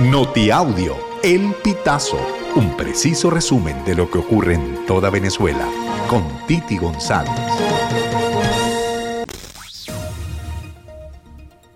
Notiaudio, El Pitazo, un preciso resumen de lo que ocurre en toda Venezuela, con Titi González.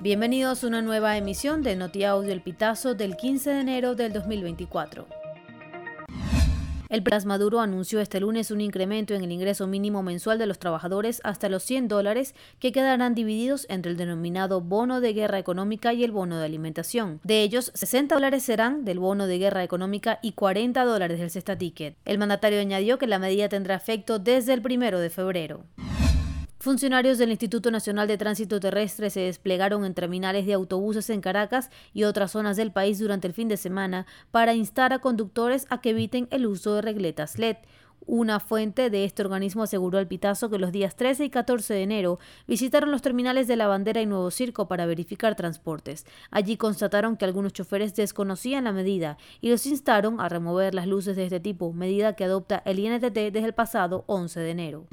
Bienvenidos a una nueva emisión de Notiaudio El Pitazo del 15 de enero del 2024. El Plas Maduro anunció este lunes un incremento en el ingreso mínimo mensual de los trabajadores hasta los 100 dólares que quedarán divididos entre el denominado bono de guerra económica y el bono de alimentación. De ellos, 60 dólares serán del bono de guerra económica y 40 dólares del cesta ticket. El mandatario añadió que la medida tendrá efecto desde el primero de febrero. Funcionarios del Instituto Nacional de Tránsito Terrestre se desplegaron en terminales de autobuses en Caracas y otras zonas del país durante el fin de semana para instar a conductores a que eviten el uso de regletas LED. Una fuente de este organismo aseguró al Pitazo que los días 13 y 14 de enero visitaron los terminales de La Bandera y Nuevo Circo para verificar transportes. Allí constataron que algunos choferes desconocían la medida y los instaron a remover las luces de este tipo, medida que adopta el INTT desde el pasado 11 de enero.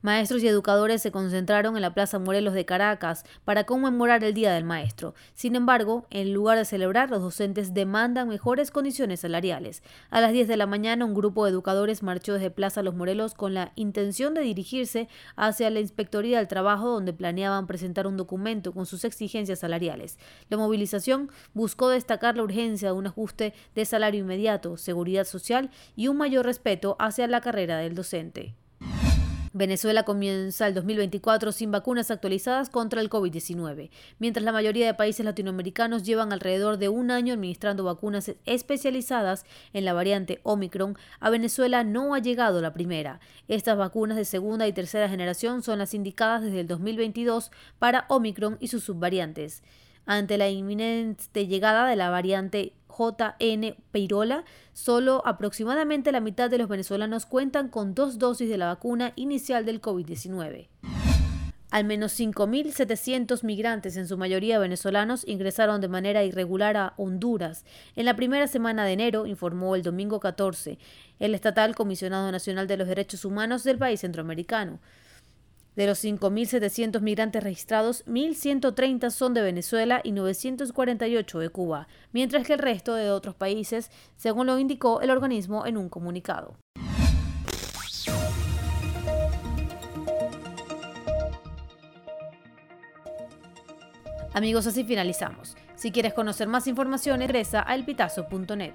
Maestros y educadores se concentraron en la Plaza Morelos de Caracas para conmemorar el Día del Maestro. Sin embargo, en lugar de celebrar, los docentes demandan mejores condiciones salariales. A las 10 de la mañana, un grupo de educadores marchó desde Plaza Los Morelos con la intención de dirigirse hacia la Inspectoría del Trabajo, donde planeaban presentar un documento con sus exigencias salariales. La movilización buscó destacar la urgencia de un ajuste de salario inmediato, seguridad social y un mayor respeto hacia la carrera del docente. Venezuela comienza el 2024 sin vacunas actualizadas contra el COVID-19, mientras la mayoría de países latinoamericanos llevan alrededor de un año administrando vacunas especializadas en la variante Omicron, a Venezuela no ha llegado la primera. Estas vacunas de segunda y tercera generación son las indicadas desde el 2022 para Omicron y sus subvariantes. Ante la inminente llegada de la variante JN Peirola, solo aproximadamente la mitad de los venezolanos cuentan con dos dosis de la vacuna inicial del COVID-19. Al menos 5.700 migrantes, en su mayoría venezolanos, ingresaron de manera irregular a Honduras. En la primera semana de enero, informó el domingo 14, el estatal comisionado nacional de los derechos humanos del país centroamericano. De los 5.700 migrantes registrados, 1.130 son de Venezuela y 948 de Cuba, mientras que el resto de otros países, según lo indicó el organismo en un comunicado. Amigos, así finalizamos. Si quieres conocer más información, ingresa a elpitazo.net.